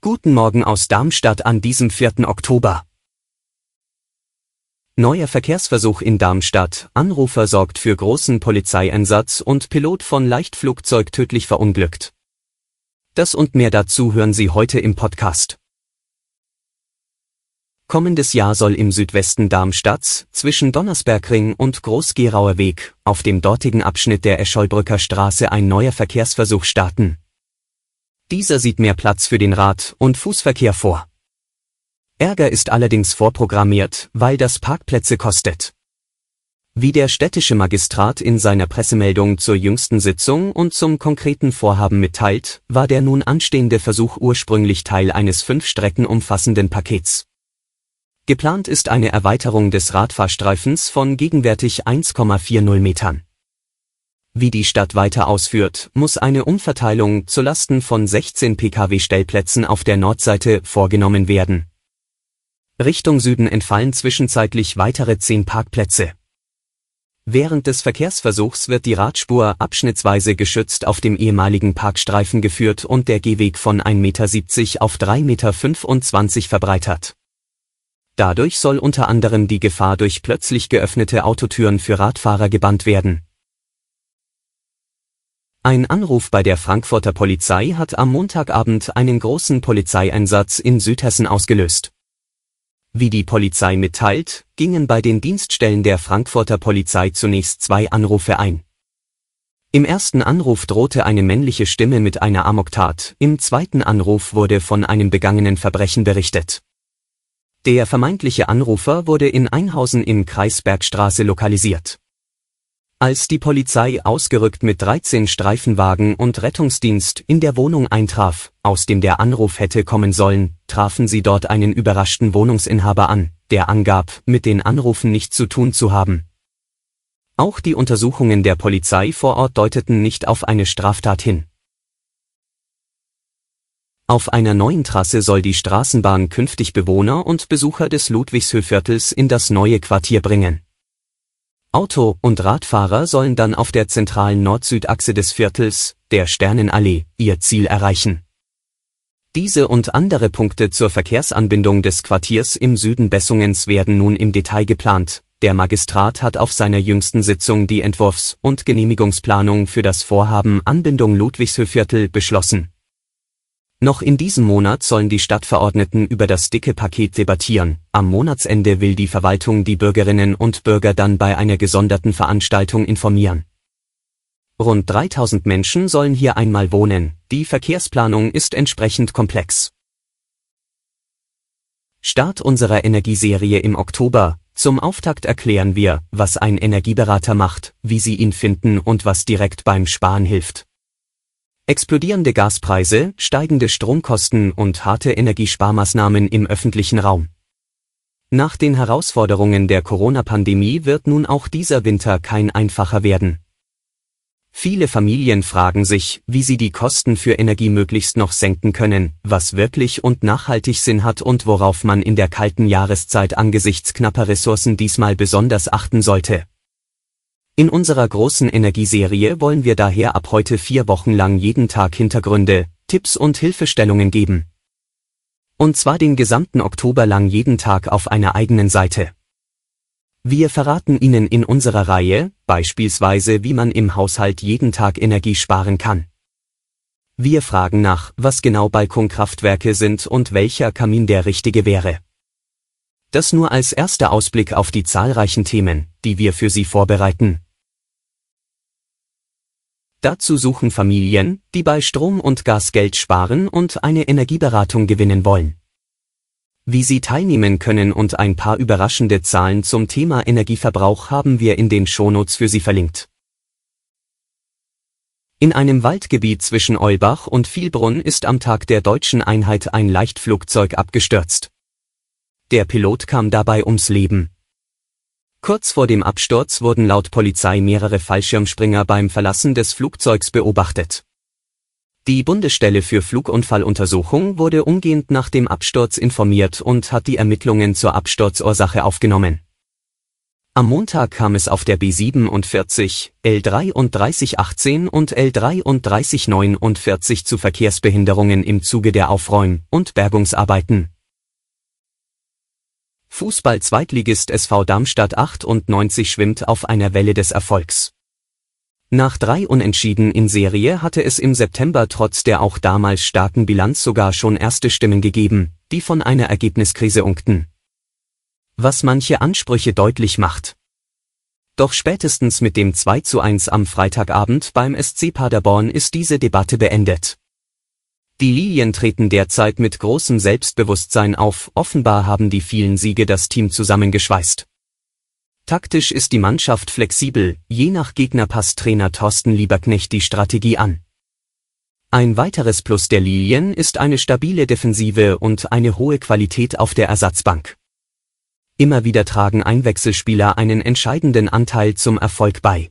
Guten Morgen aus Darmstadt an diesem 4. Oktober. Neuer Verkehrsversuch in Darmstadt. Anrufer sorgt für großen Polizeieinsatz und Pilot von Leichtflugzeug tödlich verunglückt. Das und mehr dazu hören Sie heute im Podcast. Kommendes Jahr soll im Südwesten Darmstadts, zwischen Donnersbergring und Großgerauer Weg, auf dem dortigen Abschnitt der Escholbrücker Straße ein neuer Verkehrsversuch starten. Dieser sieht mehr Platz für den Rad- und Fußverkehr vor. Ärger ist allerdings vorprogrammiert, weil das Parkplätze kostet. Wie der städtische Magistrat in seiner Pressemeldung zur jüngsten Sitzung und zum konkreten Vorhaben mitteilt, war der nun anstehende Versuch ursprünglich Teil eines fünf Strecken umfassenden Pakets. Geplant ist eine Erweiterung des Radfahrstreifens von gegenwärtig 1,40 Metern. Wie die Stadt weiter ausführt, muss eine Umverteilung zulasten von 16 Pkw-Stellplätzen auf der Nordseite vorgenommen werden. Richtung Süden entfallen zwischenzeitlich weitere 10 Parkplätze. Während des Verkehrsversuchs wird die Radspur abschnittsweise geschützt auf dem ehemaligen Parkstreifen geführt und der Gehweg von 1,70 Meter auf 3,25 Meter verbreitert. Dadurch soll unter anderem die Gefahr durch plötzlich geöffnete Autotüren für Radfahrer gebannt werden. Ein Anruf bei der Frankfurter Polizei hat am Montagabend einen großen Polizeieinsatz in Südhessen ausgelöst. Wie die Polizei mitteilt, gingen bei den Dienststellen der Frankfurter Polizei zunächst zwei Anrufe ein. Im ersten Anruf drohte eine männliche Stimme mit einer Amoktat, im zweiten Anruf wurde von einem begangenen Verbrechen berichtet. Der vermeintliche Anrufer wurde in Einhausen in Kreisbergstraße lokalisiert. Als die Polizei ausgerückt mit 13 Streifenwagen und Rettungsdienst in der Wohnung eintraf, aus dem der Anruf hätte kommen sollen, trafen sie dort einen überraschten Wohnungsinhaber an, der angab, mit den Anrufen nichts zu tun zu haben. Auch die Untersuchungen der Polizei vor Ort deuteten nicht auf eine Straftat hin. Auf einer neuen Trasse soll die Straßenbahn künftig Bewohner und Besucher des Ludwigshöhviertels in das neue Quartier bringen. Auto- und Radfahrer sollen dann auf der zentralen Nord-Süd-Achse des Viertels, der Sternenallee, ihr Ziel erreichen. Diese und andere Punkte zur Verkehrsanbindung des Quartiers im Süden Bessungens werden nun im Detail geplant. Der Magistrat hat auf seiner jüngsten Sitzung die Entwurfs- und Genehmigungsplanung für das Vorhaben Anbindung Ludwigshöhviertel beschlossen. Noch in diesem Monat sollen die Stadtverordneten über das dicke Paket debattieren. Am Monatsende will die Verwaltung die Bürgerinnen und Bürger dann bei einer gesonderten Veranstaltung informieren. Rund 3000 Menschen sollen hier einmal wohnen. Die Verkehrsplanung ist entsprechend komplex. Start unserer Energieserie im Oktober. Zum Auftakt erklären wir, was ein Energieberater macht, wie Sie ihn finden und was direkt beim Sparen hilft. Explodierende Gaspreise, steigende Stromkosten und harte Energiesparmaßnahmen im öffentlichen Raum. Nach den Herausforderungen der Corona-Pandemie wird nun auch dieser Winter kein einfacher werden. Viele Familien fragen sich, wie sie die Kosten für Energie möglichst noch senken können, was wirklich und nachhaltig Sinn hat und worauf man in der kalten Jahreszeit angesichts knapper Ressourcen diesmal besonders achten sollte. In unserer großen Energieserie wollen wir daher ab heute vier Wochen lang jeden Tag Hintergründe, Tipps und Hilfestellungen geben. Und zwar den gesamten Oktober lang jeden Tag auf einer eigenen Seite. Wir verraten Ihnen in unserer Reihe, beispielsweise wie man im Haushalt jeden Tag Energie sparen kann. Wir fragen nach, was genau Balkonkraftwerke sind und welcher Kamin der richtige wäre. Das nur als erster Ausblick auf die zahlreichen Themen, die wir für Sie vorbereiten. Dazu suchen Familien, die bei Strom und Gas Geld sparen und eine Energieberatung gewinnen wollen. Wie Sie teilnehmen können und ein paar überraschende Zahlen zum Thema Energieverbrauch haben wir in den Shownotes für Sie verlinkt. In einem Waldgebiet zwischen Eulbach und Vielbrunn ist am Tag der deutschen Einheit ein Leichtflugzeug abgestürzt. Der Pilot kam dabei ums Leben. Kurz vor dem Absturz wurden laut Polizei mehrere Fallschirmspringer beim Verlassen des Flugzeugs beobachtet. Die Bundesstelle für Flugunfalluntersuchung wurde umgehend nach dem Absturz informiert und hat die Ermittlungen zur Absturzursache aufgenommen. Am Montag kam es auf der B47, L3318 und L3349 zu Verkehrsbehinderungen im Zuge der Aufräum- und Bergungsarbeiten. Fußball-Zweitligist SV Darmstadt 98 schwimmt auf einer Welle des Erfolgs. Nach drei Unentschieden in Serie hatte es im September trotz der auch damals starken Bilanz sogar schon erste Stimmen gegeben, die von einer Ergebniskrise unkten. Was manche Ansprüche deutlich macht. Doch spätestens mit dem 2 zu 1 am Freitagabend beim SC Paderborn ist diese Debatte beendet. Die Lilien treten derzeit mit großem Selbstbewusstsein auf, offenbar haben die vielen Siege das Team zusammengeschweißt. Taktisch ist die Mannschaft flexibel, je nach Gegner passt Trainer Thorsten Lieberknecht die Strategie an. Ein weiteres Plus der Lilien ist eine stabile Defensive und eine hohe Qualität auf der Ersatzbank. Immer wieder tragen Einwechselspieler einen entscheidenden Anteil zum Erfolg bei.